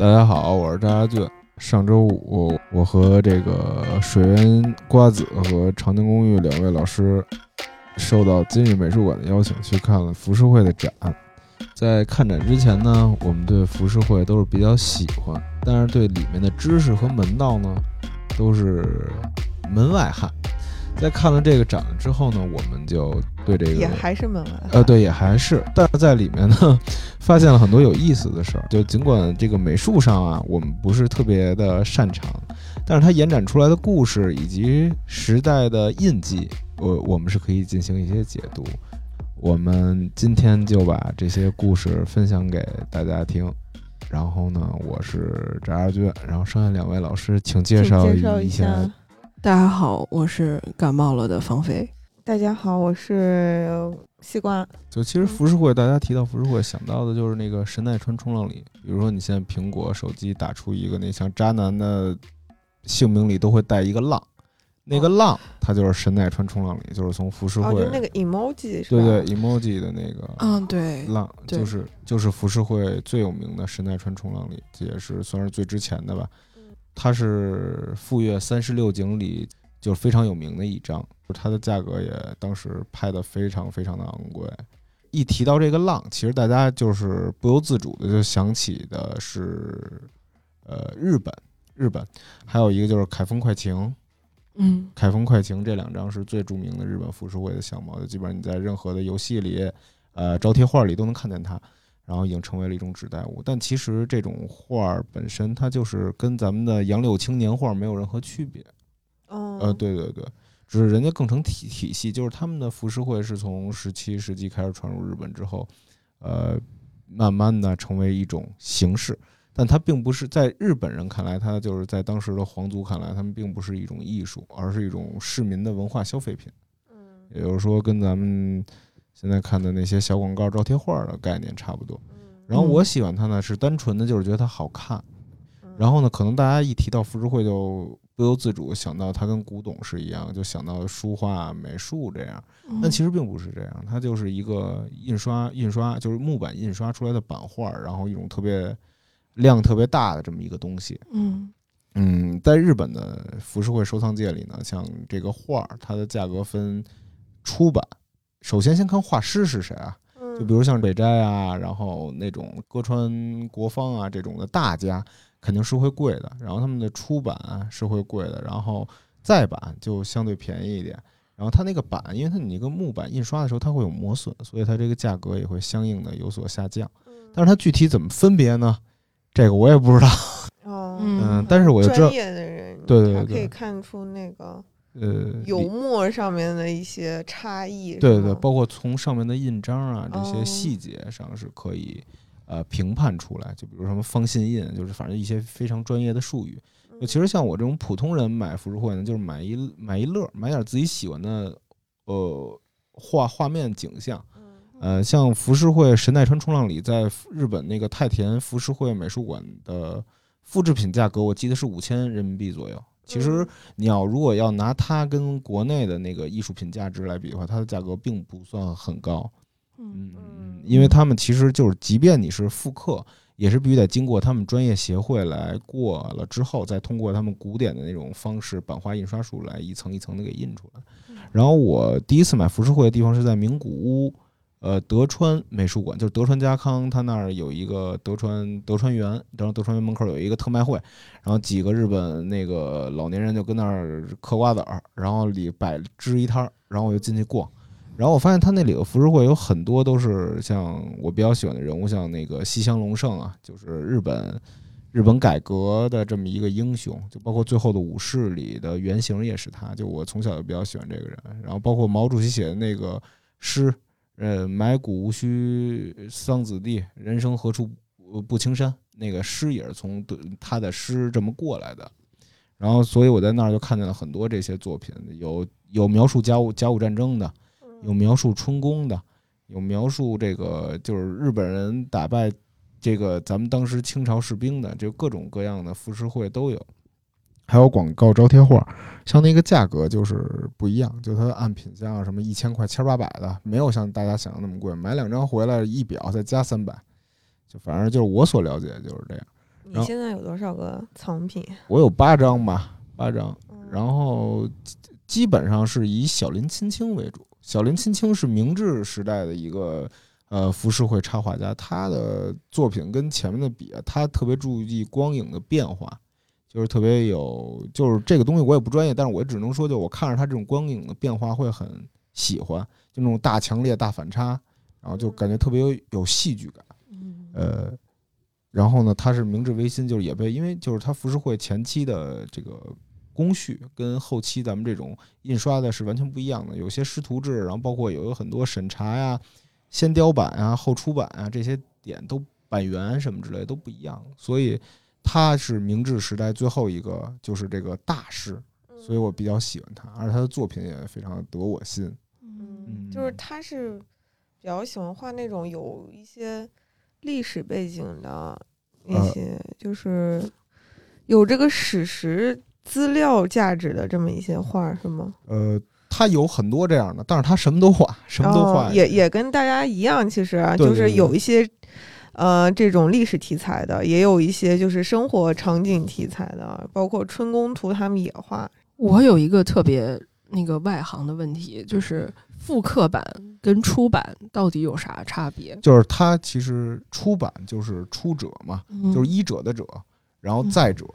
大家好，我是张家俊。上周五，我和这个水源瓜子和长宁公寓两位老师，受到今日美术馆的邀请，去看了浮世绘的展。在看展之前呢，我们对浮世绘都是比较喜欢，但是对里面的知识和门道呢，都是门外汉。在看了这个展之后呢，我们就对这个也还是门外汉，呃，对，也还是，但是在里面呢，发现了很多有意思的事儿。就尽管这个美术上啊，我们不是特别的擅长，但是它延展出来的故事以及时代的印记，我我们是可以进行一些解读。我们今天就把这些故事分享给大家听。然后呢，我是翟亚军，然后剩下两位老师，请介绍一下。大家好，我是感冒了的芳菲。大家好，我是西瓜。就其实浮世绘，大家提到浮世绘，想到的就是那个神奈川冲浪里。比如说，你现在苹果手机打出一个那像渣男的姓名里都会带一个浪，那个浪它就是神奈川冲浪里，就是从浮世绘那个 emoji 对对 emoji 的那个嗯对浪，就是就是浮世绘最有名的神奈川冲浪里，这也是算是最值钱的吧。它是富岳三十六景里就是非常有名的一张，它的价格也当时拍的非常非常的昂贵。一提到这个浪，其实大家就是不由自主的就想起的是，呃，日本，日本，还有一个就是凯风快晴，嗯，凯风快晴这两张是最著名的日本浮世绘的相貌，就基本上你在任何的游戏里，呃，招贴画里都能看见它。然后已经成为了一种指代物，但其实这种画儿本身，它就是跟咱们的杨柳青年画没有任何区别。哦，呃，对对对，只是人家更成体体系，就是他们的浮世绘是从十七世纪开始传入日本之后，呃，慢慢的成为一种形式，但它并不是在日本人看来，它就是在当时的皇族看来，他们并不是一种艺术，而是一种市民的文化消费品。嗯，也就是说，跟咱们。现在看的那些小广告、招贴画的概念差不多。然后我喜欢它呢，是单纯的就是觉得它好看。然后呢，可能大家一提到浮世绘，就不由自主想到它跟古董是一样，就想到书画、美术这样。但其实并不是这样，它就是一个印刷、印刷，就是木板印刷出来的版画，然后一种特别量特别大的这么一个东西。嗯嗯，在日本的浮世绘收藏界里呢，像这个画儿，它的价格分出版。首先，先看画师是谁啊？就比如像北斋啊，然后那种歌川国芳啊这种的大家，肯定是会贵的。然后他们的出版是会贵的，然后再版就相对便宜一点。然后它那个版，因为它你一个木板印刷的时候，它会有磨损，所以它这个价格也会相应的有所下降。但是它具体怎么分别呢？这个我也不知道。哦，嗯，但是我就知道，专业的人对对对，可以看出那个。呃，油墨上面的一些差异，对对对，包括从上面的印章啊这些细节上是可以呃评判出来。就比如什么方信印，就是反正一些非常专业的术语。其实像我这种普通人买浮世绘呢，就是买一买一乐，买点自己喜欢的呃画画面景象。呃，像浮世绘神奈川冲浪里，在日本那个太田浮世绘美术馆的复制品价格，我记得是五千人民币左右。其实你要如果要拿它跟国内的那个艺术品价值来比的话，它的价格并不算很高。嗯嗯，因为他们其实就是，即便你是复刻，也是必须得经过他们专业协会来过了之后，再通过他们古典的那种方式版画印刷术来一层一层的给印出来。然后我第一次买浮世绘的地方是在名古屋。呃，德川美术馆就是德川家康，他那儿有一个德川德川园，然后德川园门口有一个特卖会，然后几个日本那个老年人就跟那儿嗑瓜子儿，然后里摆支一摊儿，然后我就进去逛，然后我发现他那里的浮世绘有很多都是像我比较喜欢的人物，像那个西乡隆盛啊，就是日本日本改革的这么一个英雄，就包括最后的武士里的原型也是他，就我从小就比较喜欢这个人，然后包括毛主席写的那个诗。呃，埋骨无须桑梓地，人生何处不青山。那个诗也是从他的诗这么过来的。然后，所以我在那儿就看见了很多这些作品，有有描述甲午甲午战争的，有描述春宫的，有描述这个就是日本人打败这个咱们当时清朝士兵的，就各种各样的浮世绘都有。还有广告招贴画，像那个价格就是不一样，就它按品相什么一千块、千八百的，没有像大家想的那么贵。买两张回来一表再加三百，就反正就是我所了解就是这样。你现在有多少个藏品？我有八张吧，八张，嗯然后基基本上是以小林亲清为主。小林亲清是明治时代的一个呃浮世绘插画家，他的作品跟前面的比啊，他特别注意光影的变化，就是特别有，就是这个东西我也不专业，但是我只能说，就我看着它这种光影的变化会很喜欢，就那种大强烈、大反差，然后就感觉特别有有戏剧感。嗯呃，然后呢，它是明治维新，就是也被因为就是它浮世绘前期的这个工序跟后期咱们这种印刷的是完全不一样的，有些师徒制，然后包括有有很多审查呀、先雕版啊、后出版啊这些点都版源什么之类都不一样，所以他是明治时代最后一个就是这个大师，所以我比较喜欢他，而且他的作品也非常得我心。嗯，就是他是比较喜欢画那种有一些历史背景的那呃。些，就是有这个史实资料价值的这么一些画，是吗？呃，他有很多这样的，但是他什么都画，什么都画，哦也也。跟大家一样，其实啊就是有一些呃这种历史题材的，也有一些就是生活场景题材的，包括春宫图他们也画。我有一个特别那个外行的问题，就是复刻版跟出版到底有啥差别？就是它其实出版就是出者嘛，嗯就是医者的者，然后再者，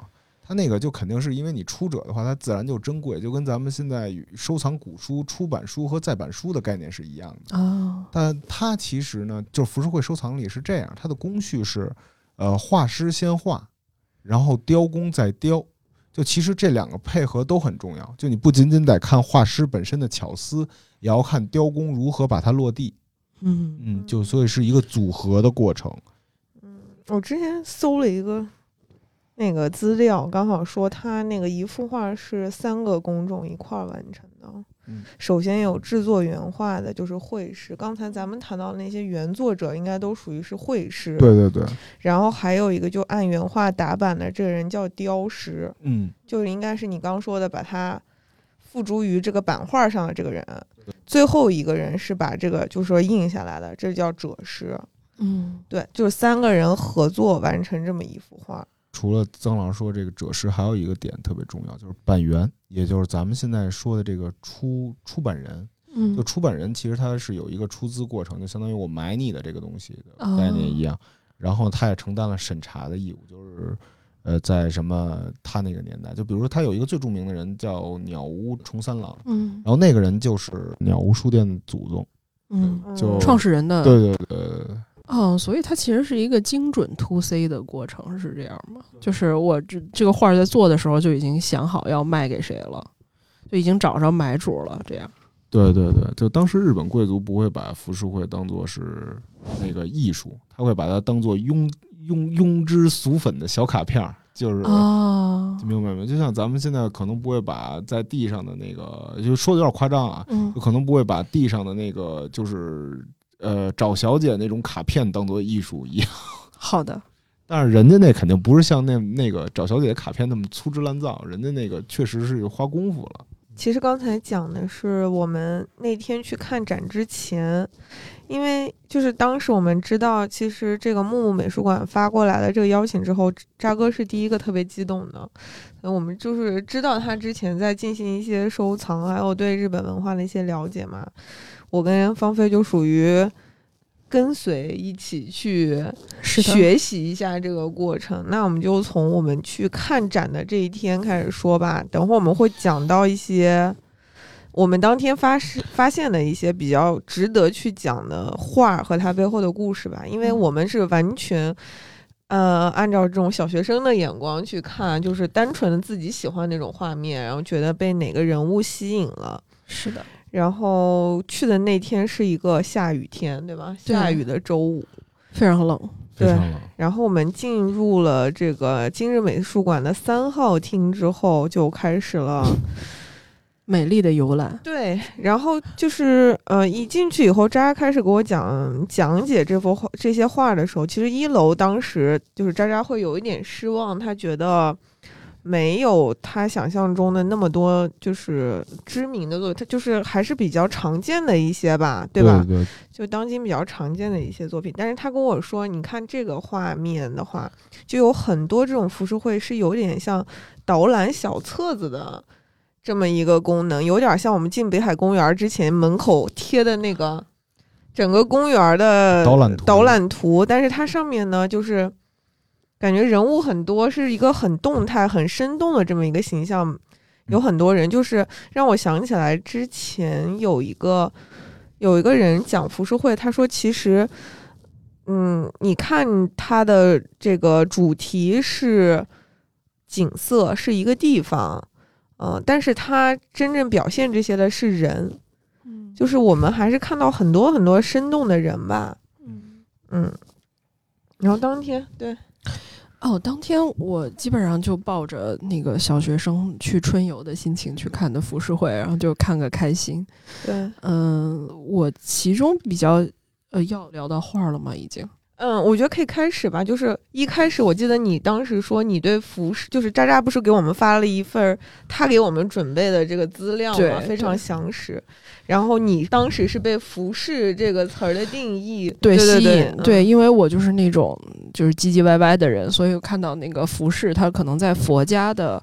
他那个就肯定是因为你出者的话，它自然就珍贵，就跟咱们现在收藏古书、出版书和再版书的概念是一样的。啊，但它其实呢，就是浮世绘收藏里是这样，它的工序是，呃，画师先画，然后雕工再雕。就其实这两个配合都很重要，就你不仅仅得看画师本身的巧思，也要看雕工如何把它落地。嗯嗯，就所以是一个组合的过程。嗯我之前搜了一个那个资料，刚好说他那个一幅画是三个工种一块儿完成的。嗯首先有制作原画的，就是绘师。刚才咱们谈到的那些原作者，应该都属于是绘师。。对对对，然后还有一个就按原画打版的这个人叫雕师，嗯，就应该是你刚说的把它付诸于这个版画上的这个人。最后一个人是把这个就是说印下来的，这叫赭师。嗯对，就是三个人合作完成这么一幅画。除了曾老师说这个赭石，还有一个点特别重要，就是版源，也就是咱们现在说的这个出出版人。嗯就出版人其实他是有一个出资过程，就相当于我买你的这个东西的哦概念一样。然后他也承担了审查的义务，就是呃，在什么他那个年代，就比如说他有一个最著名的人叫鸟屋重三郎，嗯然后那个人就是鸟屋书店的祖宗。嗯，就创始人的对对对对对，哦，所以它其实是一个精准 to C 的过程，是这样吗？就是我这这个画儿在做的时候就已经想好要卖给谁了，就已经找着买主了，这样。对对对，就当时日本贵族不会把浮世绘当做是那个艺术，他会把它当做庸庸庸脂俗粉的小卡片儿，就是。哦，明白没？就像咱们现在可能不会把在地上的那个，就说的有点夸张啊，嗯就可能不会把地上的那个就是呃找小姐那种卡片当做艺术一样。好的，但是人家那肯定不是像那那个找小姐的卡片那么粗制滥造，人家那个确实是花功夫了。其实刚才讲的是我们那天去看展之前，因为就是当时我们知道，其实这个木木美术馆发过来的这个邀请之后，渣哥是第一个特别激动的。呃我们就是知道他之前在进行一些收藏，还有对日本文化的一些了解嘛。我跟芳菲就属于跟随一起去，学习一下这个过程。那我们就从我们去看展的这一天开始说吧。等会儿我们会讲到一些我们当天发是发现的一些比较值得去讲的画和它背后的故事吧。因为嗯我们是完全。呃，按照这种小学生的眼光去看，就是单纯的自己喜欢那种画面，然后觉得被哪个人物吸引了，是的，然后去的那天是一个下雨天，对吧？下雨的周五，非常冷。对非常冷。然后我们进入了这个今日美术馆的三号厅之后，就开始了。美丽的游览，对，然后就是呃，一进去以后，渣渣开始给我讲讲解这幅画这些画的时候，其实一楼当时就是渣渣会有一点失望，他觉得没有他想象中的那么多，就是知名的作品，他就是还是比较常见的一些吧，对吧？对，就当今比较常见的一些作品。但是他跟我说，你看这个画面的话，就有很多这种浮世绘是有点像导览小册子的这么一个功能，有点像我们进北海公园之前门口贴的那个整个公园的导览图导览图，但是它上面呢，就是感觉人物很多，是一个很动态、很生动的这么一个形象。有很多人，就是让我想起来之前有一个有一个人讲浮世绘，他说其实，嗯，你看他的这个主题是景色，是一个地方，嗯、但是他真正表现这些的是人，嗯就是我们还是看到很多很多生动的人吧，嗯。嗯。然后当天对，哦，当天我基本上就抱着那个小学生去春游的心情去看的浮世绘，然后就看个开心。对，嗯，我其中比较呃要聊到画了吗？已经。嗯，我觉得可以开始吧。就是一开始，我记得你当时说你对服饰，就是渣渣不是给我们发了一份儿他给我们准备的这个资料嘛，非常详实。然后你当时是被服饰这个词儿的定义对吸引，对因为我就是那种就是唧唧歪歪的人，所以看到那个服饰，它可能在佛家的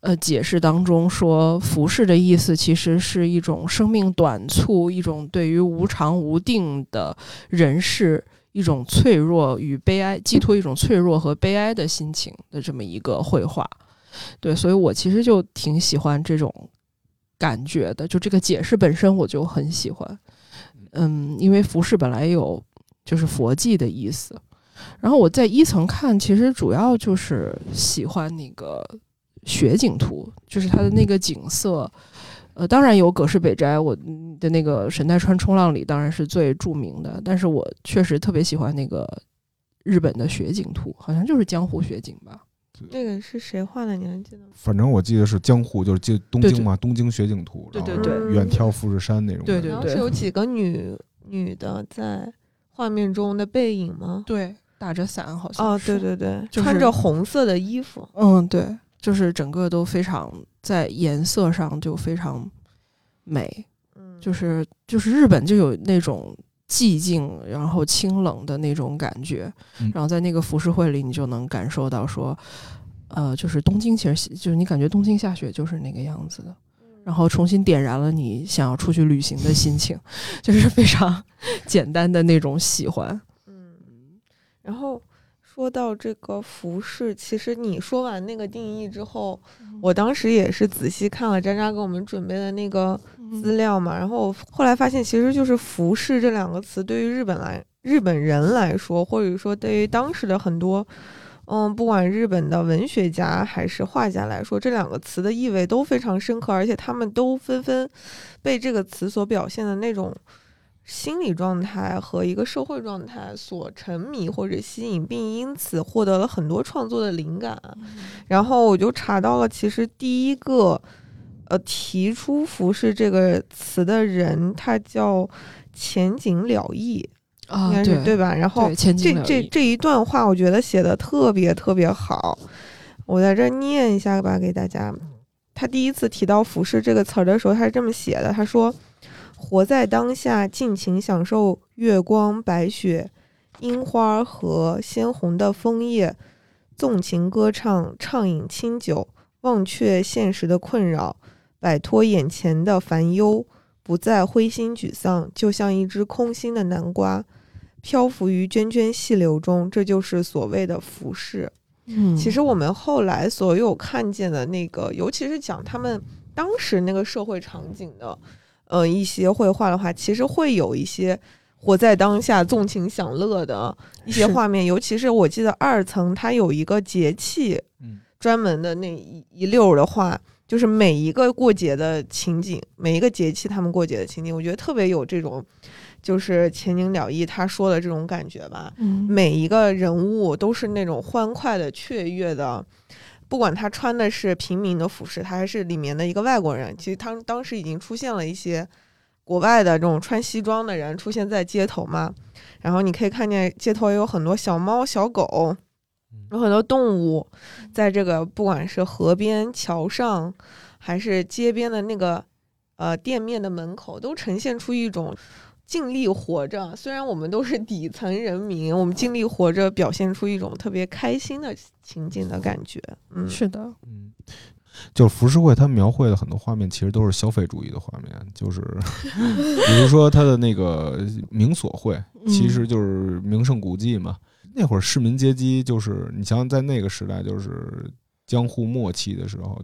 呃解释当中说，服饰的意思其实是一种生命短促，一种对于无常无定的人世一种脆弱与悲哀，寄托一种脆弱和悲哀的心情的这么一个绘画。对，所以我其实就挺喜欢这种感觉的，就这个解释本身我就很喜欢。嗯，因为服饰本来有就是佛迹的意思，然后我在一层看，其实主要就是喜欢那个雪景图，就是它的那个景色。呃，当然有葛饰北斋，我嗯的那个神奈川冲浪里当然是最著名的，但是我确实特别喜欢那个日本的雪景图，好像就是江户雪景吧。那个是谁画的？你还记得吗？反正我记得是江户，就是记东京嘛，东京雪景图，对对对远眺富士山那种对。对对然后是有几个女女的在画面中的背影吗？对，打着伞好像哦，是对对对，就是穿着红色的衣服。嗯，对，就是整个都非常在颜色上就非常美，嗯，就是就是日本就有那种寂静然后清冷的那种感觉，嗯然后在那个浮世绘里你就能感受到说，呃，就是东京其实就是你感觉东京下雪就是那个样子的。然后重新点燃了你想要出去旅行的心情，就是非常简单的那种喜欢。嗯，然后说到这个服饰，其实你说完那个定义之后，我当时也是仔细看了渣渣给我们准备的那个资料嘛，然后后来发现，其实就是服饰这两个词对于日本来日本人来说，或者说对于当时的很多。嗯，不管日本的文学家还是画家来说，这两个词的意味都非常深刻，而且他们都纷纷被这个词所表现的那种心理状态和一个社会状态所沉迷或者吸引，并因此获得了很多创作的灵感。然后我就查到了，其实第一个呃提出“服饰”这个词的人，他叫前景了义，啊，应该是对对吧？然后这这这一段话，我觉得写的特别特别好，我在这儿念一下吧，给大家。他第一次提到“服饰”这个词儿的时候，他是这么写的：他说，活在当下，尽情享受月光、白雪、樱花和鲜红的枫叶，纵情歌唱，畅饮清酒，忘却现实的困扰，摆脱眼前的烦忧，不再灰心沮丧，就像一只空心的南瓜。漂浮于涓涓细流中，这就是所谓的浮世。嗯，其实我们后来所有看见的那个，尤其是讲他们当时那个社会场景的，呃，一些绘画的话，其实会有一些活在当下、纵情享乐的一些画面。尤其是我记得二层它有一个节气嗯专门的那一一溜儿的画，就是每一个过节的情景，每一个节气他们过节的情景，我觉得特别有这种，就是前景了意他说的这种感觉吧。嗯每一个人物都是那种欢快的、雀跃的，不管他穿的是平民的服饰，他还是里面的一个外国人。其实他当时已经出现了一些国外的这种穿西装的人出现在街头嘛，然后你可以看见街头也有很多小猫、小狗，有很多动物在这个不管是河边、桥上，还是街边的那个呃店面的门口，都呈现出一种尽力活着。虽然我们都是底层人民，我们尽力活着，表现出一种特别开心的情景的感觉。嗯，是的，嗯，就是浮世绘，它描绘的很多画面其实都是消费主义的画面，就是 比如说它的那个名所绘，其实就是名胜古迹嘛。那会儿市民阶级就是你想想，在那个时代，就是江户末期的时候，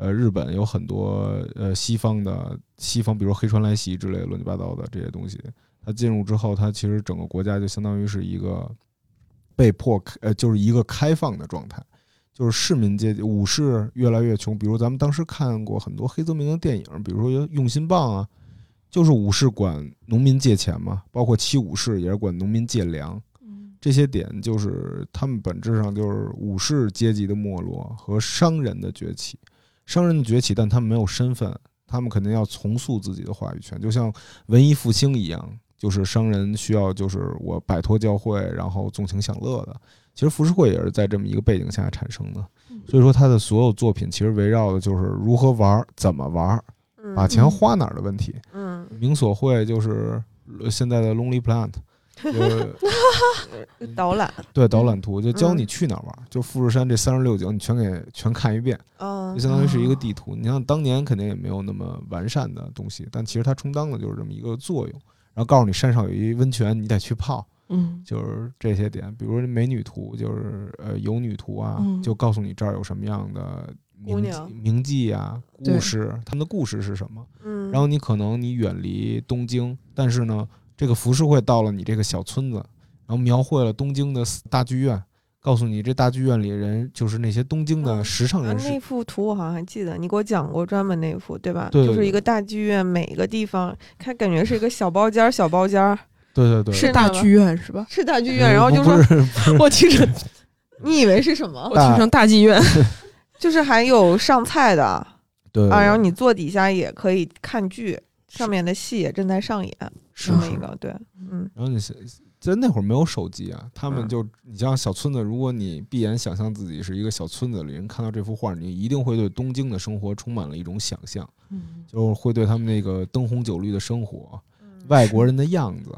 呃，日本有很多呃西方的西方，比如黑川来袭之类乱七八糟的这些东西，它进入之后，它其实整个国家就相当于是一个被迫呃，就是一个开放的状态。就是市民阶级武士越来越穷，比如咱们当时看过很多黑泽明的电影，比如说《用心棒》啊，就是武士管农民借钱嘛，包括七武士也是管农民借粮。这些点就是他们本质上就是武士阶级的没落和商人的崛起。商人的崛起，但他们没有身份，他们肯定要重塑自己的话语权，就像文艺复兴一样，就是商人需要就是我摆脱教会，然后纵情享乐的。其实浮世绘也是在这么一个背景下产生的，所以说他的所有作品其实围绕的就是如何玩，怎么玩，把钱花哪儿的问题。嗯，明所绘就是现在的 Lonely Planet。就是导览，对导览图就教你去哪儿玩，就富士山这三十六景你全给全看一遍，嗯，就相当于是一个地图。你像当年肯定也没有那么完善的东西，但其实它充当的就是这么一个作用，然后告诉你山上有一温泉，你得去泡，嗯，就是这些点，比如美女图，就是呃游女图啊，就告诉你这儿有什么样的名名妓啊，故事，他们的故事是什么，嗯，然后你可能你远离东京，但是呢。这个浮世绘到了你这个小村子，然后描绘了东京的大剧院，告诉你这大剧院里人就是那些东京的时尚人士。那幅图我好像还记得，你给我讲过专门那幅，对吧？对，就是一个大剧院，每个地方它感觉是一个小包间儿，小包间儿。对对对，是大剧院是吧？是大剧院，然后就说，我听着，你以为是什么？我听成大剧院，就是还有上菜的，对啊，然后你坐底下也可以看剧。上面的戏也正在上演，是那个对，嗯。然后你在那会儿没有手机啊，他们就你像小村子，如果你闭眼想象自己是一个小村子里人，看到这幅画，你一定会对东京的生活充满了一种想象，嗯，就会对他们那个灯红酒绿的生活，外国人的样子，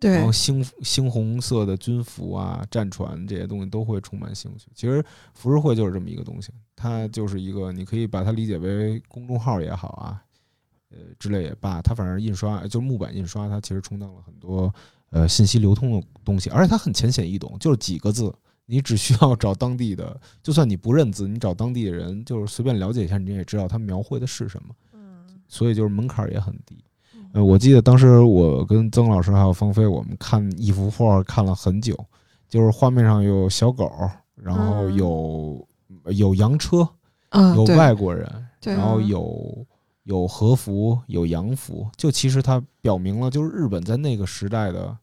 对，然后猩猩红色的军服啊，战船这些东西都会充满兴趣。其实浮世绘就是这么一个东西，它就是一个你可以把它理解为公众号也好啊。呃，之类也罢，它反正印刷就是木板印刷，它其实充当了很多呃信息流通的东西，而且它很浅显易懂，就是几个字，你只需要找当地的，就算你不认字，你找当地的人，就是随便了解一下，你也知道它描绘的是什么。嗯，所以就是门槛也很低。呃，我记得当时我跟曾老师还有方飞，我们看一幅画看了很久，就是画面上有小狗，然后有有洋车，有外国人，然后有。有和服，有洋服，就其实它表明了，就是日本在那个时代的，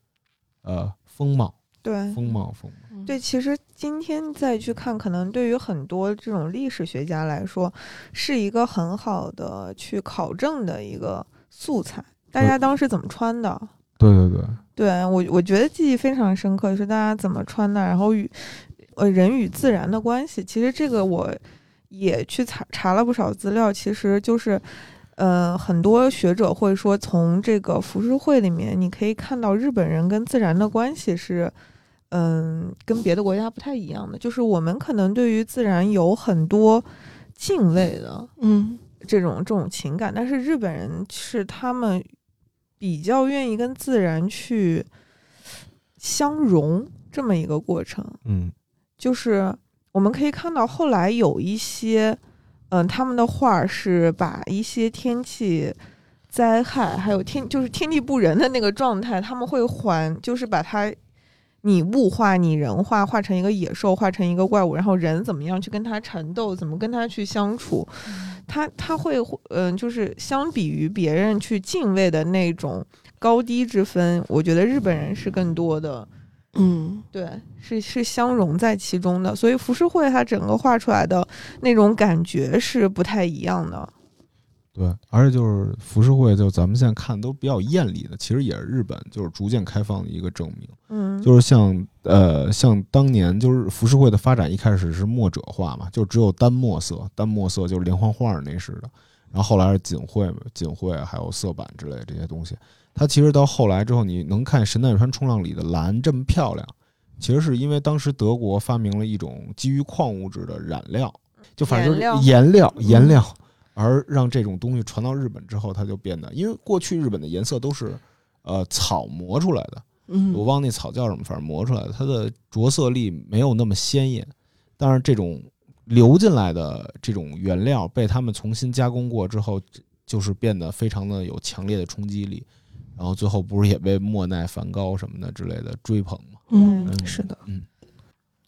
呃，风貌，对，风貌，风貌，对。其实今天再去看，可能对于很多这种历史学家来说，是一个很好的去考证的一个素材。大家当时怎么穿的？对对对，对我我觉得记忆非常深刻，就是大家怎么穿的，然后与呃人与自然的关系。其实这个我也去查查了不少资料，其实就是。呃，很多学者会说，从这个浮世绘里面，你可以看到日本人跟自然的关系是，嗯，跟别的国家不太一样的。就是我们可能对于自然有很多敬畏的，嗯，这种这种情感，但是日本人是他们比较愿意跟自然去相融这么一个过程。嗯，就是我们可以看到后来有一些。嗯，他们的画是把一些天气灾害，还有天就是天地不仁的那个状态，他们会还，就是把它你物化、你人化，化成一个野兽，化成一个怪物，然后人怎么样去跟他缠斗，怎么跟他去相处，他他会嗯，就是相比于别人去敬畏的那种高低之分，我觉得日本人是更多的。嗯，对，是是相融在其中的，所以浮世绘它整个画出来的那种感觉是不太一样的。对，而且就是浮世绘，就咱们现在看都比较艳丽的，其实也是日本就是逐渐开放的一个证明。嗯，就是像呃，像当年就是浮世绘的发展，一开始是墨者画嘛，就只有单墨色，单墨色就是连环画那式的。然后后来是锦绘、锦绘还有色板之类的这些东西。它其实到后来之后，你能看神奈川冲浪里的蓝这么漂亮，其实是因为当时德国发明了一种基于矿物质的染料，就反正就是颜料颜料，而让这种东西传到日本之后，它就变得，因为过去日本的颜色都是呃草磨出来的。嗯，我忘那草叫什么，反正磨出来的，它的着色力没有那么鲜艳。但是这种流进来的这种原料被他们重新加工过之后，就是变得非常的有强烈的冲击力。然后最后不是也被莫奈、梵高什么的之类的追捧吗？嗯，嗯。是的，嗯，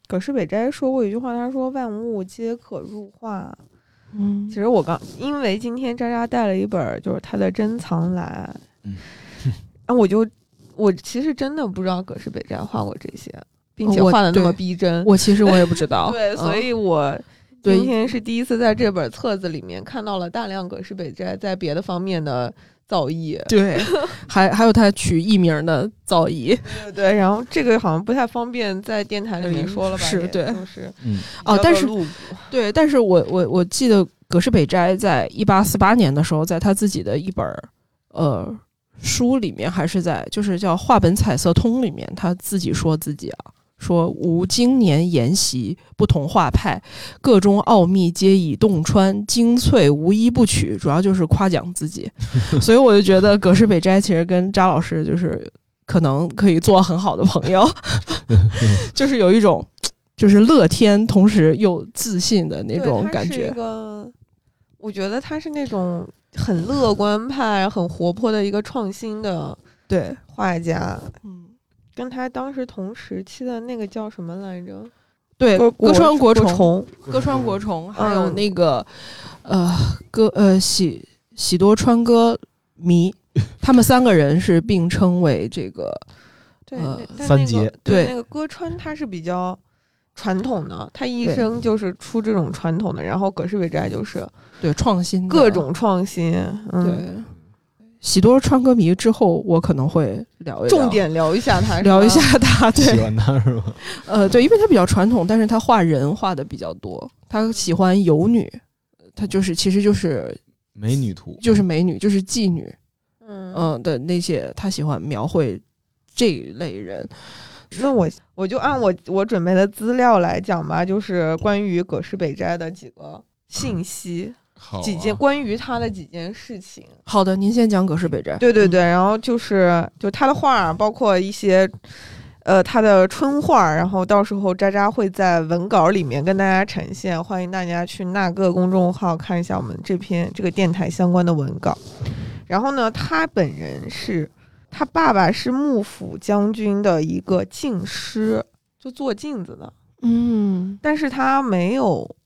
葛饰北斋说过一句话，他说：“万物皆可入画。”嗯。其实我刚因为今天渣渣带了一本儿就是他的珍藏来，嗯，然后我就我其实真的不知道葛饰北斋画过这些，并且画的那么逼真。我其实我也不知道，对，所嗯。以我对。今天是第一次在这本册子里面看到了大量葛饰北斋在别的方面的造诣。对，还还有他取艺名的造诣对对，然后这个好像不太方便在电台里面嗯说了吧？是对就是嗯哦，但是对，但是我我我记得葛饰北斋在一八四八年的时候，在他自己的一本儿呃书里面，还是在就是叫《画本彩色通》里面，他自己说自己啊。说吾经年研习不同画派，各中奥秘皆已洞穿，精粹无一不取，主要就是夸奖自己。所以我就觉得葛饰北斋其实跟扎老师就是可能可以做很好的朋友，就是有一种就是乐天，同时又自信的那对种他是一感觉。个，我觉得他是那种很乐观派、很活泼的一个创新的对，画家。嗯，跟他当时同时期的那个叫什么来着？对，歌歌川国国虫，虫，歌川国虫，还有嗯那个呃歌呃喜喜多川歌迷，他们三个人是并称为这个 对，呃那个三杰对那个歌川他是比较传统的，他一生就是出这种传统的，然后葛饰北斋就是对创新各种创新，嗯，对。喜多川歌迷之后，我可能会聊一聊。重点聊一下他，聊一下他，对。喜对，欢他是吗？呃，对，因为他比较传统，但是他画人画的比较多，他喜欢游女，他就是其实就是美女图就是美女，就是妓女，嗯。嗯的那些，他喜欢描绘这一类人。那我我就按我我准备的资料来讲吧，就是关于葛饰北斋的几个信息，几件关于他的几件事情。好的，您先讲葛饰北斋。嗯对对对，然后就是就他的画儿，包括一些呃他的春画儿，然后到时候渣渣会在文稿里面跟大家呈现，欢迎大家去那个公众号看一下我们这篇这个电台相关的文稿。然后呢，他本人是他爸爸是幕府将军的一个镜师，就做镜子的，嗯但是他没有。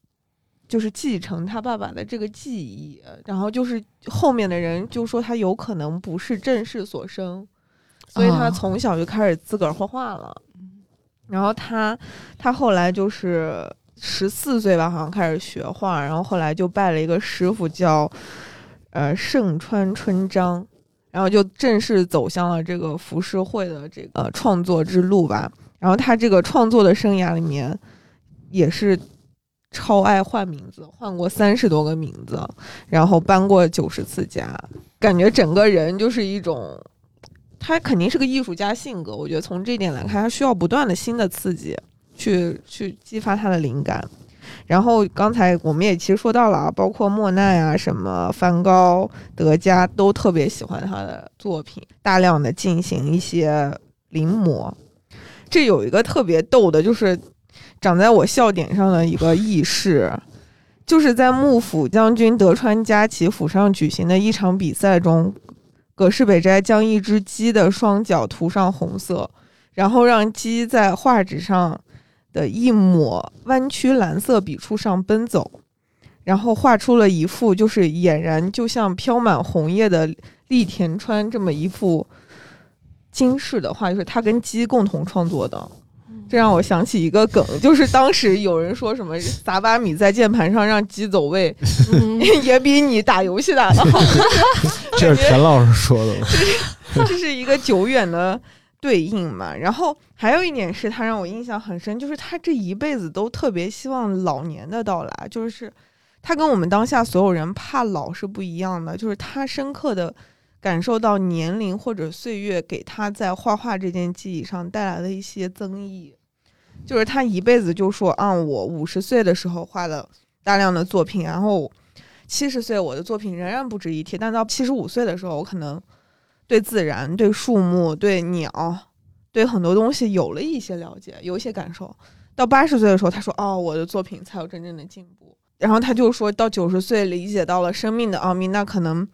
就是继承他爸爸的这个记忆，然后就是后面的人就说他有可能不是正室所生，所以他啊从小就开始自个儿画画了。然后他他后来就是十四岁吧，好像开始学画，然后后来就拜了一个师傅叫呃盛川春章，然后就正式走向了这个浮世绘的这个、呃、创作之路吧。然后他这个创作的生涯里面也是超爱换名字，换过三十多个名字，然后搬过九十次家，感觉整个人就是一种，他肯定是个艺术家性格。我觉得从这一点来看，他需要不断的新的刺激，去去激发他的灵感。然后刚才我们也其实说到了啊，包括莫奈啊、什么梵高、德加都特别喜欢他的作品，大量的进行一些临摹。这有一个特别逗的，就是长在我笑点上的一个轶事，就是在幕府将军德川家齐府上举行的一场比赛中，葛饰北斋将一只鸡的双脚涂上红色，然后让鸡在画纸上的一抹弯曲蓝色笔触上奔走，然后画出了一幅就是俨然就像飘满红叶的立田川这么一幅惊世的画，就是他跟鸡共同创作的。这让我想起一个梗，就是当时有人说什么撒把米在键盘上让鸡走位，嗯 也比你打游戏打的好。这是田老师说的吗？这是一个久远的对应嘛。然后还有一点是他让我印象很深，就是他这一辈子都特别希望老年的到来，就是他跟我们当下所有人怕老是不一样的，就是他深刻的感受到年龄或者岁月给他在画画这件技艺上带来的一些增益。就是他一辈子就说啊，我五十岁的时候画了大量的作品，然后七十岁我的作品仍然不值一提，但到七十五岁的时候，我可能对自然、对树木、对鸟、对很多东西有了一些了解，有一些感受。到八十岁的时候，他说：“哦，我的作品才有真正的进步。”然后他就说到九十岁理解到了生命的奥秘，那可能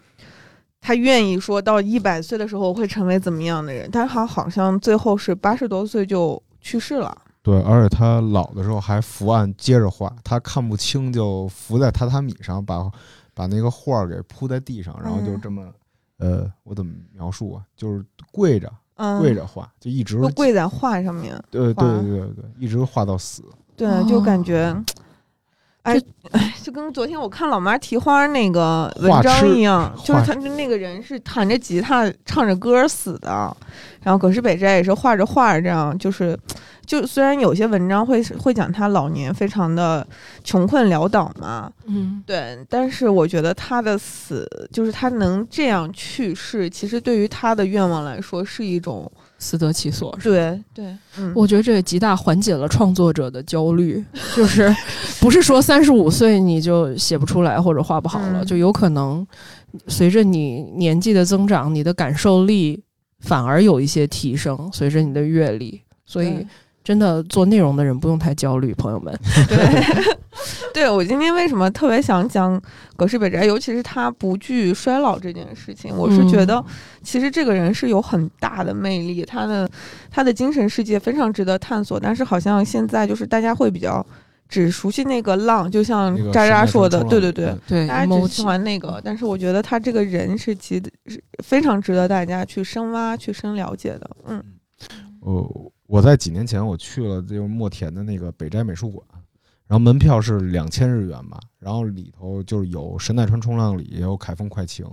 他愿意说到一百岁的时候会成为怎么样的人，但他好像最后是八十多岁就去世了。对，而且他老的时候还伏案接着画，他看不清就伏在榻榻米上，把把那个画儿给铺在地上，然后就嗯这么，呃，我怎么描述啊？就是跪着嗯，跪着画，就一直就跪在画上面。对对对对对，一直画到死。对，就感觉哦，哎哎，就跟昨天我看老妈提花那个文章一样，就是画他那个人是弹着吉他唱着歌死的，然后葛饰北斋也是画着画这样，就是就虽然有些文章会会讲他老年非常的穷困潦倒嘛，嗯，对，但是我觉得他的死，就是他能这样去世，其实对于他的愿望来说是一种自得其所是。对对，嗯，我觉得这也极大缓解了创作者的焦虑，就是不是说三十五岁你就写不出来或者画不好了，嗯。就有可能随着你年纪的增长，你的感受力反而有一些提升，随着你的阅历，所以对真的做内容的人不用太焦虑，朋友们。对，对我今天为什么特别想讲葛饰北斋，尤其是他不惧衰老这件事情，我是觉得其实这个人是有很大的魅力，他的他的精神世界非常值得探索，但是好像现在就是大家会比较只熟悉那个浪，就像渣渣说的，对对对。嗯对，大家只喜欢那个，但是我觉得他这个人是极是非常值得大家去深挖、去深了解的。嗯哦，我在几年前我去了就是墨田的那个北斋美术馆，然后门票是两千日元吧，然后里头就是有神奈川冲浪里，也有凯风快晴，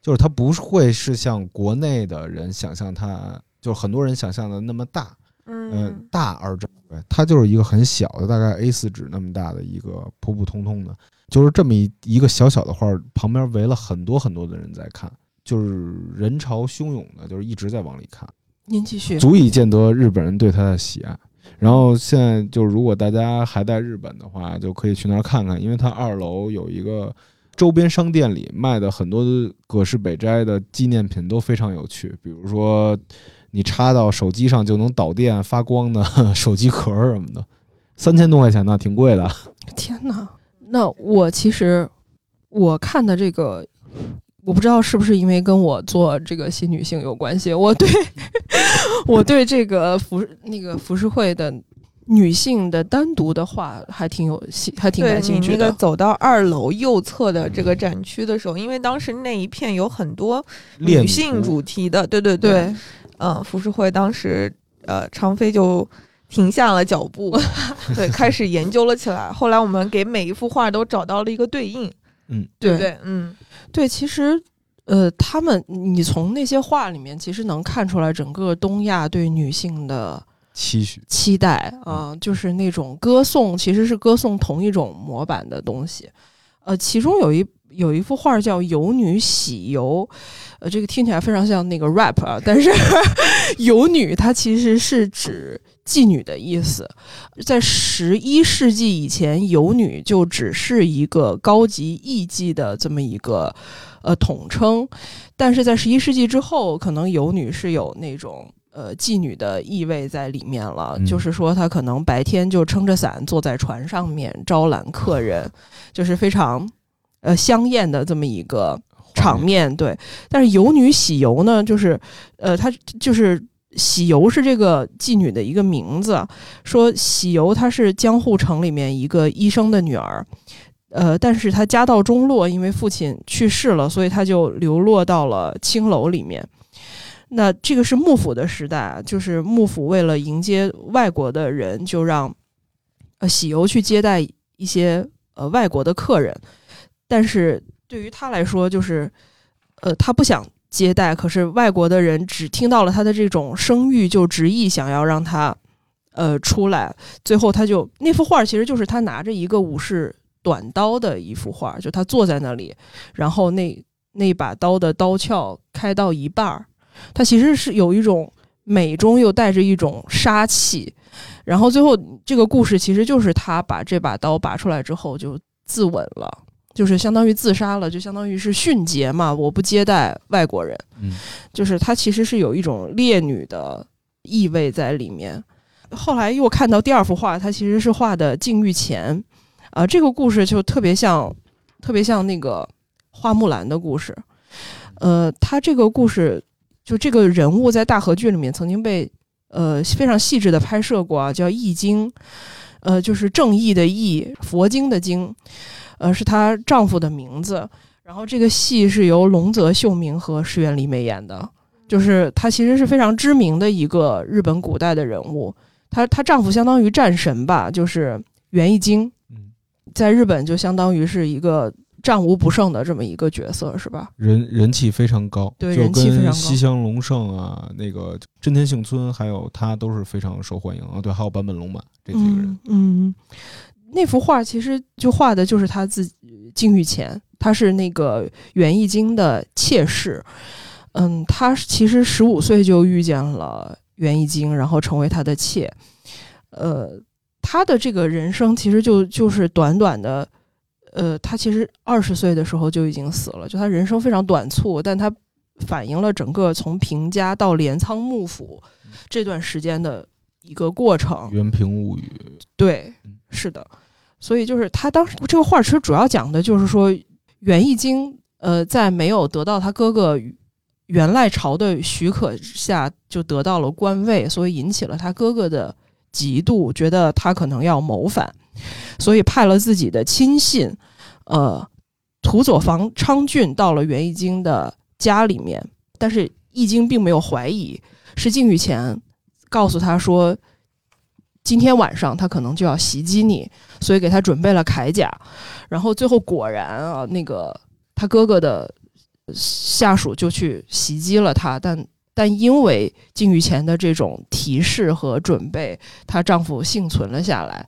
就是它不会是像国内的人想象它，就是很多人想象的那么大，呃嗯，大而珍贵，它就是一个很小的，大概 A 四纸那么大的一个普普通通的，就是这么一一个小小的画，旁边围了很多很多的人在看，就是人潮汹涌的，就是一直在往里看。您继续。足以见得日本人对他的喜爱。然后现在就如果大家还在日本的话，就可以去那儿看看，因为它二楼有一个周边商店里卖的很多的葛饰北斋的纪念品都非常有趣，比如说你插到手机上就能导电发光的 手机壳儿什么的，三千多块钱呢，挺贵的。天哪！那我其实我看的这个，我不知道是不是因为跟我做这个新女性有关系。我对我对这个服那个服饰会的女性的单独的画还挺有兴，还挺对感兴趣的。那个走到二楼右侧的这个展区的时候，因为当时那一片有很多女性主题的，对对对，嗯，服饰会当时呃，常飞就停下了脚步，对，开始研究了起来。后来我们给每一幅画都找到了一个对应，对不对对？嗯，对，其实。呃，他们，你从那些话里面，其实能看出来整个东亚对女性的期许，期待啊、就是那种歌颂，其实是歌颂同一种模板的东西。呃，其中有一有一幅画叫《游女喜游》，呃，这个听起来非常像那个 rap 啊，但是 游女它其实是指妓女的意思。在十一世纪以前，游女就只是一个高级艺妓的这么一个呃统称，但是在十一世纪之后，可能游女是有那种。呃，妓女的意味在里面了，嗯就是说她可能白天就撑着伞坐在船上面招揽客人，就是非常呃香艳的这么一个场面。对，但是游女喜游呢，就是呃，她就是喜游是这个妓女的一个名字，说喜游她是江户城里面一个医生的女儿。呃，但是她家道中落，因为父亲去世了，所以她就流落到了青楼里面。那这个是幕府的时代，就是幕府为了迎接外国的人，就让呃喜游去接待一些呃外国的客人，但是对于他来说，就是呃他不想接待，可是外国的人只听到了他的这种声誉，就执意想要让他呃出来，最后他就那幅画其实就是他拿着一个武士短刀的一幅画，就他坐在那里，然后那那把刀的刀鞘开到一半儿。它其实是有一种美中又带着一种杀气，然后最后这个故事其实就是他把这把刀拔出来之后就自刎了，就是相当于自杀了，就相当于是殉节嘛。我不接待外国人，嗯，就是他其实是有一种烈女的意味在里面。后来又看到第二幅画，它其实是画的禁欲前，啊，这个故事就特别像，特别像那个花木兰的故事。呃，他这个故事。就这个人物在大河剧里面曾经被呃非常细致的拍摄过啊，叫易经，呃，就是正义的义，佛经的经，呃，是她丈夫的名字。然后这个戏是由龙泽秀明和石原里美演的，就是她其实是非常知名的一个日本古代的人物。她她丈夫相当于战神吧，就是源义经，在日本就相当于是一个。战无不胜的这么一个角色是吧？人人气非常高，对，人气非常高。西乡隆盛啊，那个真田幸村，还有他都是非常受欢迎啊。对，还有坂本龙马这几个人。嗯，那幅画其实就画的就是他自己境遇前，他是那个源义经的妾室。嗯，他其实十五岁就遇见了源义经，然后成为他的妾。呃，他的这个人生其实就就是短短的。呃，他其实二十岁的时候就已经死了，就他人生非常短促，但他反映了整个从平家到镰仓幕府这段时间的一个过程。《原平物语》对，是的，所以就是他当时这个画其实主要讲的就是说，源义经呃在没有得到他哥哥源赖朝的许可下就得到了官位，所以引起了他哥哥的嫉妒，觉得他可能要谋反。所以派了自己的亲信，呃，土佐房昌俊到了源义经的家里面，但是义经并没有怀疑，是靖御前告诉他说，今天晚上他可能就要袭击你，所以给他准备了铠甲，然后最后果然啊，那个他哥哥的下属就去袭击了他，但但因为金玉前的这种提示和准备，她丈夫幸存了下来。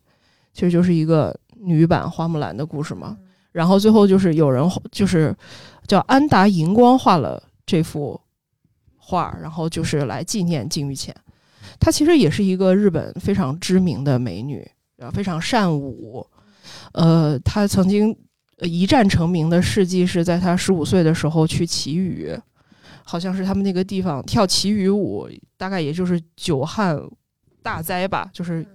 其实就是一个女版花木兰的故事嘛，然后最后就是有人就是叫安达荧光画了这幅画，然后就是来纪念金玉浅。她其实也是一个日本非常知名的美女，非常善舞。呃，她曾经一战成名的事迹是在她十五岁的时候去祈雨，好像是他们那个地方跳祈雨舞，大概也就是久旱大灾吧，就是。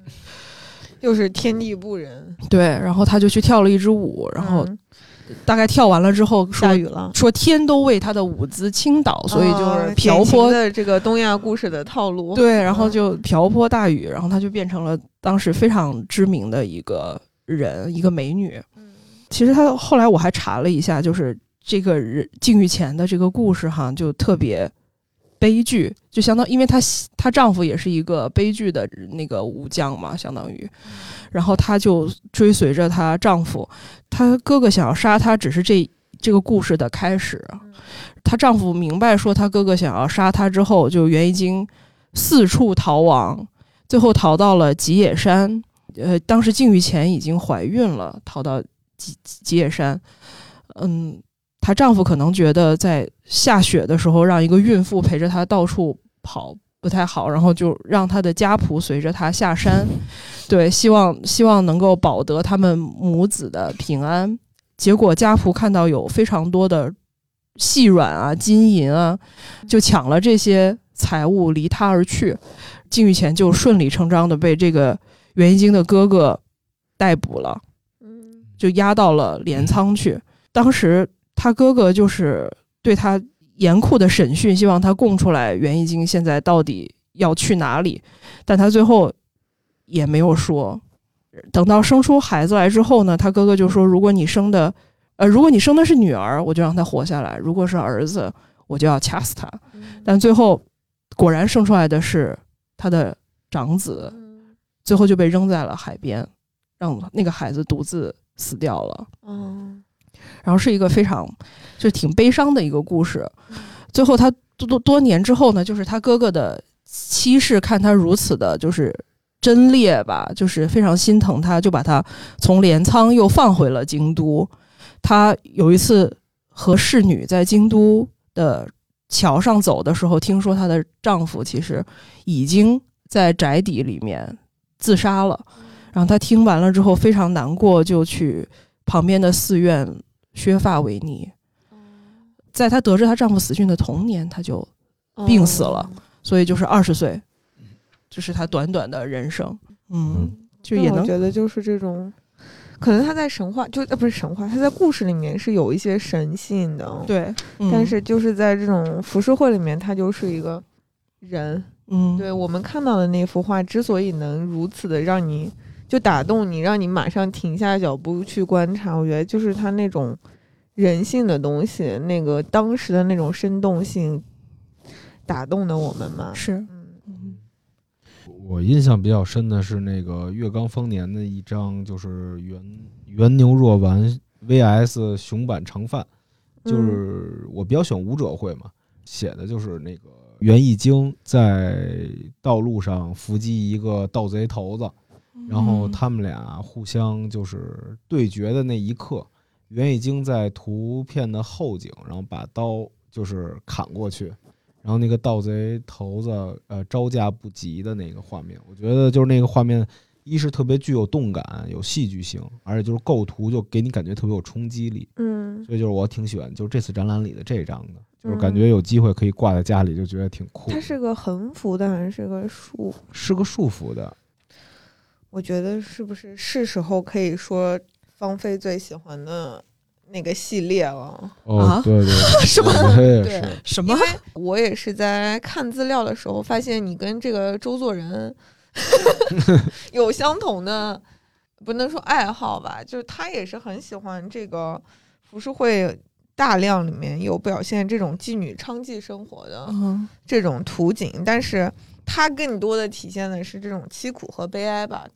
又是天地不仁，对，然后她就去跳了一支舞，然后大概跳完了之后下雨了，说天都为他的舞姿倾倒，所以就是瓢泼的这个东亚故事的套路。对，然后就瓢泼大雨，然后他就变成了当时非常知名的一个人，一个美女。其实他后来我还查了一下，就是这个人境遇前的这个故事哈，就特别。悲剧就相当，因为她她丈夫也是一个悲剧的那个武将嘛，相当于，然后她就追随着她丈夫，她哥哥想要杀她，只是这这个故事的开始。她丈夫明白说她哥哥想要杀她之后，就袁一经四处逃亡，最后逃到了吉野山。呃，当时境遇前已经怀孕了，逃到吉吉野山。嗯。她丈夫可能觉得在下雪的时候让一个孕妇陪着她到处跑不太好，然后就让她的家仆随着她下山，对，希望希望能够保得他们母子的平安。结果家仆看到有非常多的细软啊、金银啊，就抢了这些财物离他而去。境遇前就顺理成章的被这个袁一经的哥哥逮捕了，就押到了镰仓去。当时。他哥哥就是对他严酷的审讯，希望他供出来袁一经现在到底要去哪里，但他最后也没有说。等到生出孩子来之后呢，他哥哥就说：“如果你生的，呃，如果你生的是女儿，我就让她活下来；如果是儿子，我就要掐死他。”但最后果然生出来的是他的长子，嗯最后就被扔在了海边，让那个孩子独自死掉了。嗯然后是一个非常就是挺悲伤的一个故事。嗯最后他多多多年之后呢，就是他哥哥的妻室看他如此的，就是贞烈吧，就是非常心疼他，就把他从镰仓又放回了京都。他有一次和侍女在京都的桥上走的时候，听说她的丈夫其实已经在宅邸里面自杀了。然后她听完了之后非常难过，就去旁边的寺院削发为尼。在她得知她丈夫死讯的同年，她就病死了所以就是二十岁，这是她短短的人生。嗯，就也能我觉得就是这种，可能他在神话就呃不是神话，他在故事里面是有一些神性的，，对，嗯但是就是在这种浮世绘里面，他就是一个人。嗯，对我们看到的那幅画，之所以能如此的让你就打动你，让你马上停下脚步去观察，我觉得就是他那种人性的东西，那个当时的那种生动性打动的我们嘛。是，嗯。嗯我印象比较深的是那个月冈丰年的一张，就是原原牛若丸 VS 熊版长饭，就是我比较喜欢武者会嘛，写的就是那个袁义经在道路上伏击一个盗贼头子，然后他们俩互相就是对决的那一刻，袁已经在图片的后景，然后把刀就是砍过去，然后那个盗贼头子呃招架不及的那个画面，我觉得就是那个画面，一是特别具有动感、有戏剧性，而且就是构图就给你感觉特别有冲击力，嗯，所以就是我挺喜欢就是这次展览里的这张的，就是感觉有机会可以挂在家里，就觉得挺酷的。它是个横幅的还是个竖？是个竖幅的，我觉得是不是是时候可以说芳菲最喜欢的那个系列了？哦，啊对对，什么对，什么因？为我也是在看资料的时候发现你跟这个周作人 有相同的，不能说爱好吧，就是他也是很喜欢这个浮世绘大量里面有表现这种妓女娼妓生活的嗯这种图景，但是他更多的体现的是这种凄苦和悲哀吧。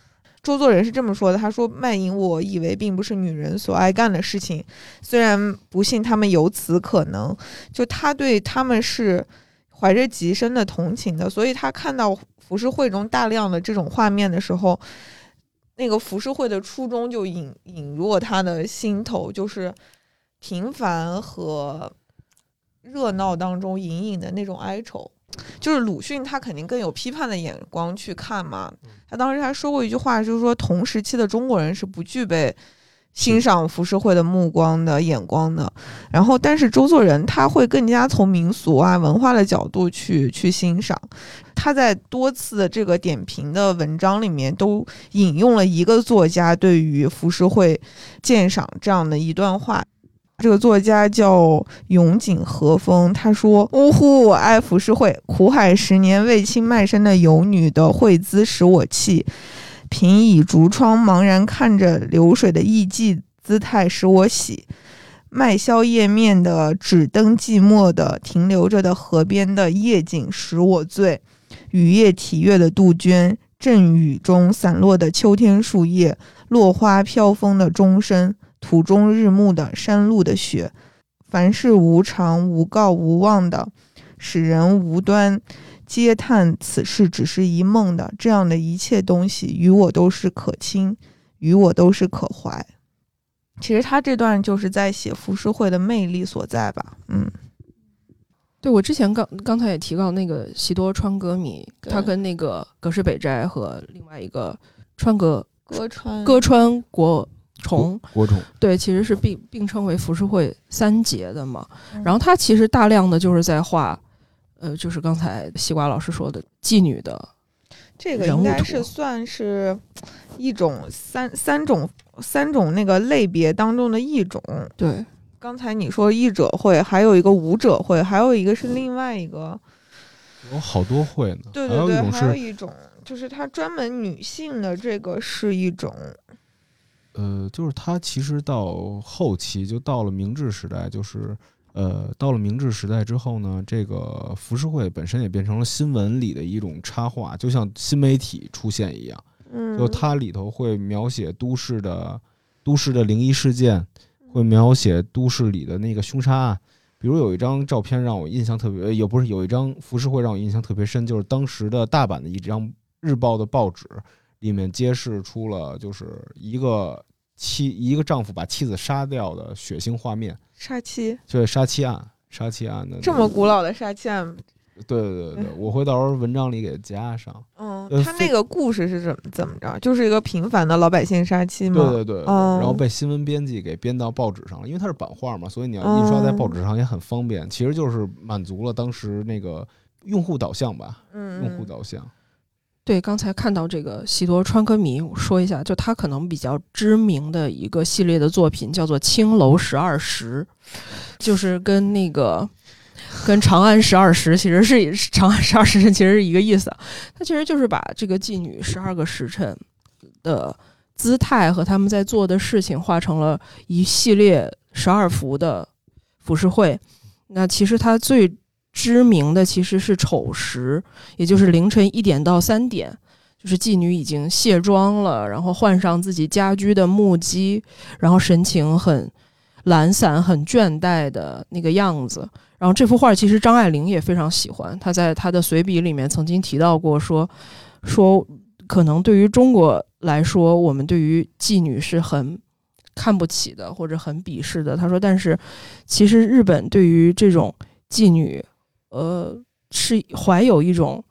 周作人是这么说的，他说：“卖淫，我以为并不是女人所爱干的事情，虽然不信他们有此可能，就他对他们是怀着极深的同情的，所以他看到浮世绘中大量的这种画面的时候，那个浮世绘的初衷就引引入他的心头，就是平凡和热闹当中隐隐的那种哀愁。就是鲁迅，他肯定更有批判的眼光去看嘛。他当时还说过一句话，就是说同时期的中国人是不具备欣赏浮世绘的目光的眼光的。然后，但是周作人他会更加从民俗啊、文化的角度去去欣赏。他在多次的这个点评的文章里面，都引用了一个作家对于浮世绘鉴赏这样的一段话。这个作家叫永井和风，他说：“呜呼，我爱浮世绘，苦海十年为卿卖身的游女的绘姿使我气，凭倚竹窗茫然看着流水的艺妓姿态使我喜。”麦硝叶面的纸灯寂寞的停留着的河边的夜景使我醉，雨夜体月的杜鹃，阵雨中散落的秋天树叶，落花飘风的钟声，土中日暮的山路的雪，凡是无常、无告、无望的，使人无端嗟叹此事只是一梦的，这样的一切东西，与我都是可亲，与我都是可怀。其实他这段就是在写浮世绘的魅力所在吧，嗯，对，我之前刚刚才也提到那个喜多川歌迷，他跟那个葛饰北斋和另外一个川歌歌川。歌川国虫，对，其实是并并称为浮世绘三杰的嘛。嗯然后他其实大量的就是在画，呃，就是刚才西瓜老师说的妓女的，这个应该是算是一种三三种三种那个类别当中的一种。对，刚才你说译者会，还有一个舞者会，还有一个是另外一个，有好多会呢，对对对，还有一种是还有一种就是它专门女性的这个是一种，呃，就是它其实到后期就到了明治时代，就是呃，到了明治时代之后呢，这个浮世绘本身也变成了新闻里的一种插画，就像新媒体出现一样。嗯，就它里头会描写都市的都市的灵异事件，会描写都市里的那个凶杀案。比如有一张照片让我印象特别，也不是有一张浮世绘让我印象特别深，就是当时的大阪的一张日报的报纸里面揭示出了就是一个妻一个丈夫把妻子杀掉的血腥画面，杀妻就是杀妻案。杀妻案的这么古老的杀妻案，对对对对，我会到时候文章里给它加上。嗯呃，他那个故事是怎么怎么着？就是一个平凡的老百姓杀妻吗？对对对，然后被新闻编辑给编到报纸上了，因为它是版画嘛，所以你要印刷在报纸上也很方便。其实就是满足了当时那个用户导向吧，嗯，用户导向。对，刚才看到这个喜多川歌迷，我说一下，就他可能比较知名的一个系列的作品叫做《青楼十二时》，就是跟那个跟《长安十二时》其实是《长安十二时辰》其实是一个意思啊。它其实就是把这个妓女十二个时辰的姿态和他们在做的事情画成了一系列十二幅的浮世绘。那其实它最知名的其实是丑时，也就是凌晨一点到三点，就是妓女已经卸妆了，然后换上自己家居的木屐，然后神情很懒散、很倦怠的那个样子。然后这幅画其实张爱玲也非常喜欢，她在她的随笔里面曾经提到过说，说可能对于中国来说，我们对于妓女是很看不起的，或者很鄙视的。她说，但是其实日本对于这种妓女，呃，是怀有一种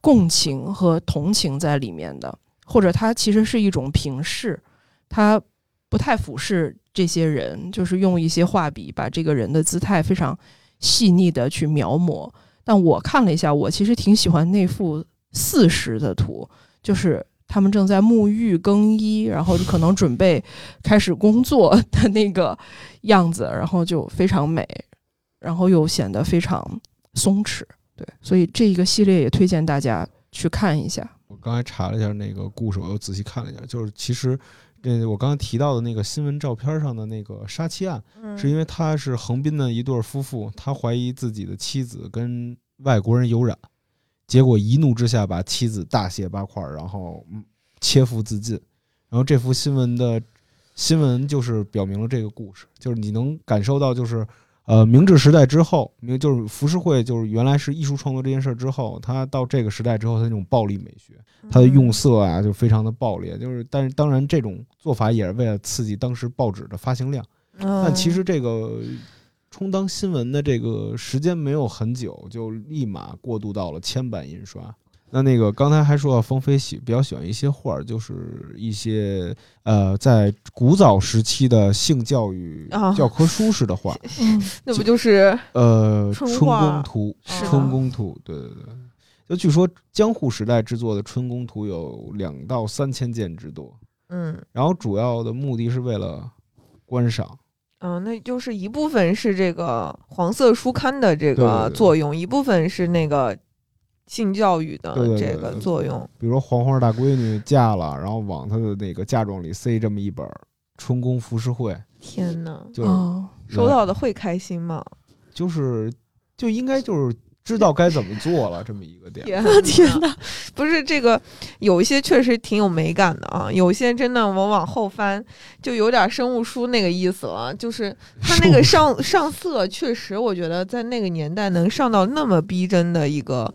共情和同情在里面的，或者他其实是一种平视，他不太俯视这些人，就是用一些画笔把这个人的姿态非常细腻的去描摹。但我看了一下，我其实挺喜欢那幅四十的图，就是他们正在沐浴更衣，然后可能准备开始工作的那个样子，然后就非常美，然后又显得非常松弛。对，所以这一个系列也推荐大家去看一下。我刚才查了一下那个故事，我又仔细看了一下，就是其实这我刚刚提到的那个新闻照片上的那个杀妻案，嗯是因为他是横滨的一对夫妇，他怀疑自己的妻子跟外国人有染，结果一怒之下把妻子大卸八块，然后嗯切腹自尽。然后这幅新闻的新闻就是表明了这个故事，就是你能感受到，就是呃明治时代之后，明就是浮世绘，就是原来是艺术创作这件事儿之后，它到这个时代之后，它那种暴力美学，它的用色啊就非常的暴力，就是但是当然这种做法也是为了刺激当时报纸的发行量。嗯，但其实这个充当新闻的这个时间没有很久，就立马过渡到了铅版印刷。那那个刚才还说到芳菲喜比较喜欢一些画儿，就是一些呃在古早时期的性教育啊教科书式的画，嗯，那不就是呃，春宫图，春宫图，对对对。就据说江户时代制作的春宫图有两到三千件之多，嗯然后主要的目的是为了观赏。嗯，那就是一部分是这个黄色书刊的这对个对对作用，一部分是那个性教育的这个对作用。比如说黄花大闺女嫁了，然后往她的那个嫁妆里塞这么一本《春宫浮世绘》，天哪，就是、哦，收到的会开心吗？就是就应该就是知道该怎么做了这么一个点。天 天哪！不是这个，有一些确实挺有美感的啊，有些真的我往后翻就有点生物书那个意思了，就是它那个上上色，确实我觉得在那个年代能上到那么逼真的一个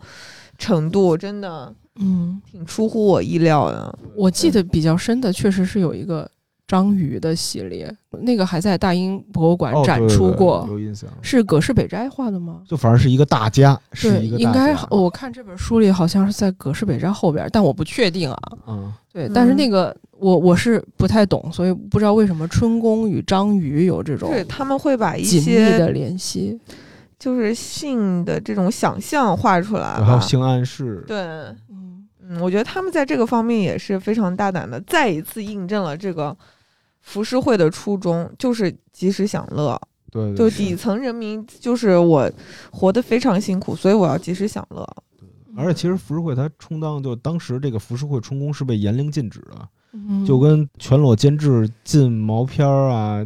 程度，真的嗯，挺出乎我意料的。我记得比较深的确实是有一个章鱼的系列，那个还在大英博物馆展哦对对对出过，有印象。是葛饰北斋画的吗？就反正是一个大家，是，一个应该我看这本书里好像是在葛饰北斋后边，但我不确定啊。嗯，对，但是嗯那个我我是不太懂，所以不知道为什么春宫与章鱼有这种对，他们会把一紧密的联系。就是性的这种想象画出来了。还有性暗示，对，嗯，嗯，我觉得他们在这个方面也是非常大胆的，再一次印证了这个浮世绘的初衷，就是及时享乐。对对对就底层人民，就是我活得非常辛苦，所以我要及时享乐。而且其实浮世绘它充当就当时这个浮世绘充公是被严令禁止的，嗯就跟全裸监制禁毛片儿啊，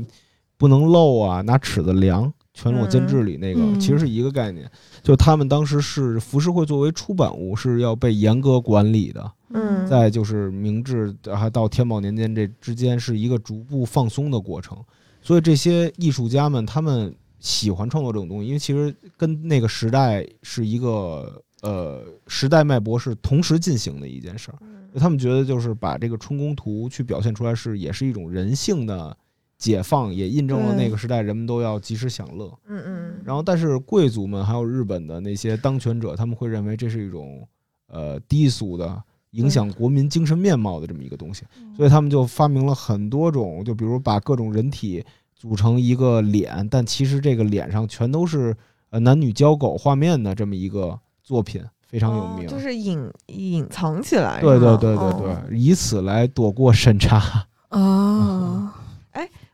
不能露啊，拿尺子量，全裸监制里那个，嗯其实是一个概念。就他们当时是浮世绘作为出版物是要被严格管理的，嗯在就是明治还到天宝年间这之间是一个逐步放松的过程。所以这些艺术家们他们喜欢创作这种东西，因为其实跟那个时代是一个呃时代脉搏是同时进行的一件事儿。嗯他们觉得就是把这个春宫图去表现出来是也是一种人性的解放，也印证了那个时代人们都要及时享乐。嗯嗯，然后，但是贵族们还有日本的那些当权者，他们会认为这是一种呃低俗的、影响国民精神面貌的这么一个东西，所以他们就发明了很多种，就比如把各种人体组成一个脸，但其实这个脸上全都是呃男女交狗画面的这么一个作品，非常有名。哦就是隐隐藏起来，对对对对对，哦。以此来躲过审查。啊，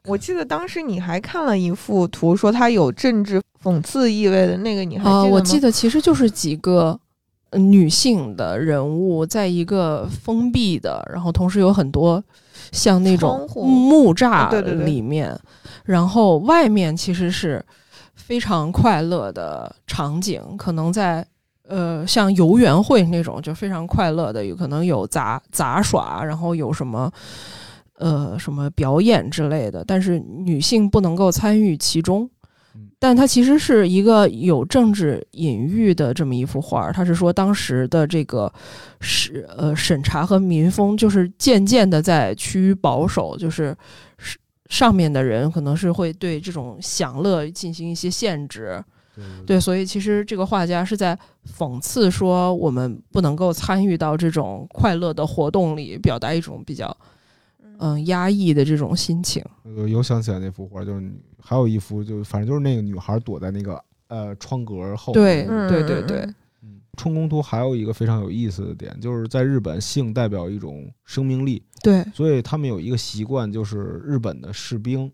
我记得当时你还看了一幅图，说它有政治讽刺意味的那个，你还啊，记得吗？我记得其实就是几个呃女性的人物，在一个封闭的，然后同时有很多像那种木栅啊对对对里面，然后外面其实是非常快乐的场景，可能在。呃，像游园会那种就非常快乐的，有可能有杂杂耍，然后有什么呃什么表演之类的，但是女性不能够参与其中。但它其实是一个有政治隐喻的这么一幅画儿。它是说当时的这个是呃审查和民风，就是渐渐的在趋于保守，就是是上面的人可能是会对这种享乐进行一些限制。对，所以其实这个画家是在讽刺说，我们不能够参与到这种快乐的活动里，表达一种比较嗯压抑的这种心情。呃又想起来那幅画，就是还有一幅，就反正就是那个女孩躲在那个呃窗格后面。对嗯对对对，嗯，春宫图还有一个非常有意思的点，就是在日本，性代表一种生命力，对，所以他们有一个习惯，就是日本的士兵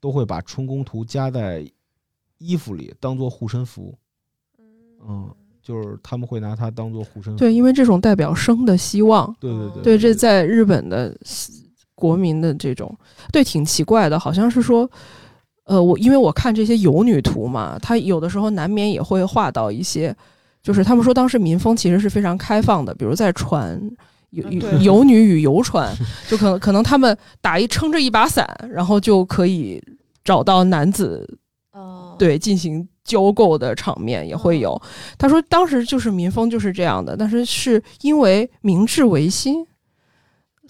都会把春宫图夹在衣服里，当做护身符。嗯，就是他们会拿它当做护身符。对，因为这种代表生的希望。对对对对，这在日本的国民的这种，对，挺奇怪的，好像是说，呃，我因为我看这些游女图嘛，他有的时候难免也会画到一些，就是他们说当时民风其实是非常开放的，比如在船。游游女与游船，就可能可能他们打一撑着一把伞，然后就可以找到男子哦，对进行交媾的场面也会有。他说当时就是民风就是这样的，但是是因为明治维新，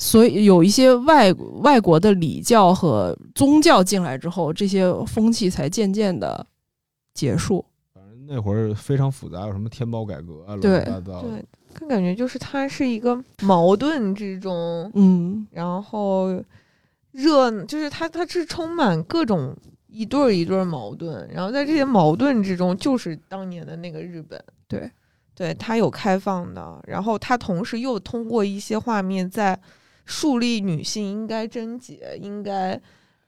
所以有一些外外国的礼教和宗教进来之后，这些风气才渐渐的结束。反正那会儿非常复杂，有什么天宝改革啊，乱对七八糟的。对，更感觉就是它是一个矛盾之中，嗯，然后热，就是它它是充满各种一对儿一对儿矛盾，然后在这些矛盾之中，就是当年的那个日本，对，对，它有开放的，然后它同时又通过一些画面在树立女性应该贞洁，应该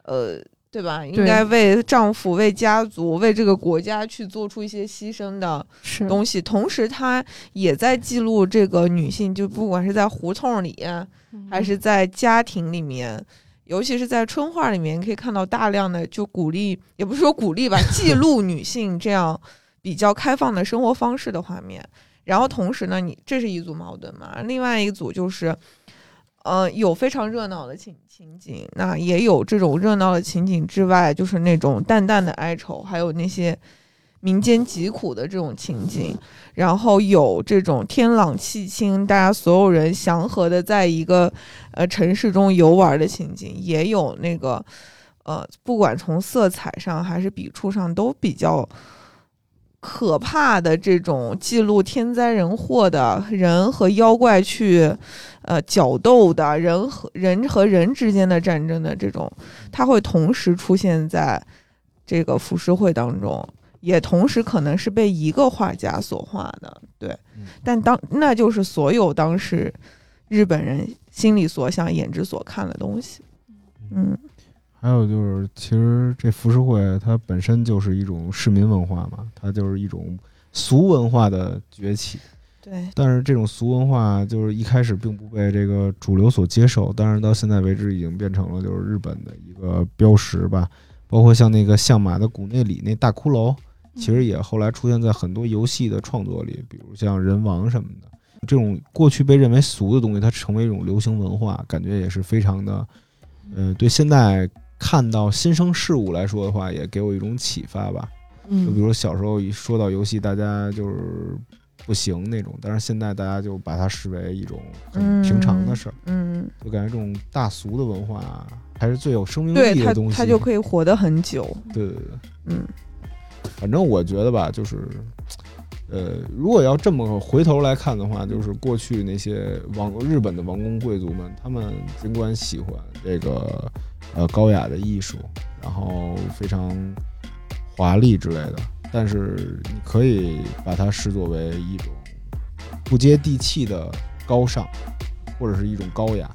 呃。对吧？应该为丈夫、为家族、为这个国家去做出一些牺牲的东西，同时她也在记录这个女性，就不管是在胡同里，还是在家庭里面，尤其是在春画里面，可以看到大量的就鼓励，也不是说鼓励吧，记录女性这样比较开放的生活方式的画面。然后同时呢，你这是一组矛盾嘛，另外一组就是，呃，有非常热闹的情情景，那也有这种热闹的情景之外，就是那种淡淡的哀愁，还有那些民间疾苦的这种情景。然后有这种天朗气清，大家所有人祥和的在一个呃城市中游玩的情景，也有那个呃，不管从色彩上还是笔触上都比较可怕的这种记录天灾人祸的人和妖怪去呃角斗的人和人和人之间的战争的这种，它会同时出现在这个浮世绘当中。也同时可能是被一个画家所画的，对。嗯，但当那就是所有当时日本人心里所想、眼之所看的东西，嗯还有就是，其实这浮世绘它本身就是一种市民文化嘛，它就是一种俗文化的崛起。对，但是这种俗文化就是一开始并不被这个主流所接受，但是到现在为止已经变成了就是日本的一个标识吧。包括像那个相马的古内里那大骷髅，其实也后来出现在很多游戏的创作里，比如像人王什么的。这种过去被认为俗的东西，它成为一种流行文化，感觉也是非常的，呃，对现在看到新生事物来说的话，也给我一种启发吧。就比嗯如小时候一说到游戏，大家就是不行那种，但是现在大家就把它视为一种很平常的事儿，嗯，就感觉这种大俗的文化还是最有生命力的东西。它就可以活得很久。对对对，嗯反正我觉得吧，就是，呃，如果要这么回头来看的话，就是过去那些王日本的王公贵族们，他们尽管喜欢这个呃高雅的艺术，然后非常华丽之类的，但是你可以把它视作为一种不接地气的高尚，或者是一种高雅，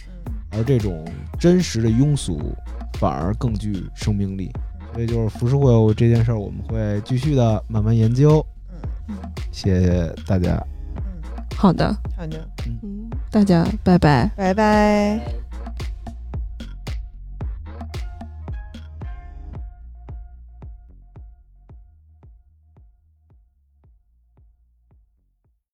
而这种真实的庸俗反而更具生命力。所以就是浮世绘这件事儿，我们会继续的慢慢研究。谢谢大家。嗯，好的，好的，嗯，大家拜拜。拜拜。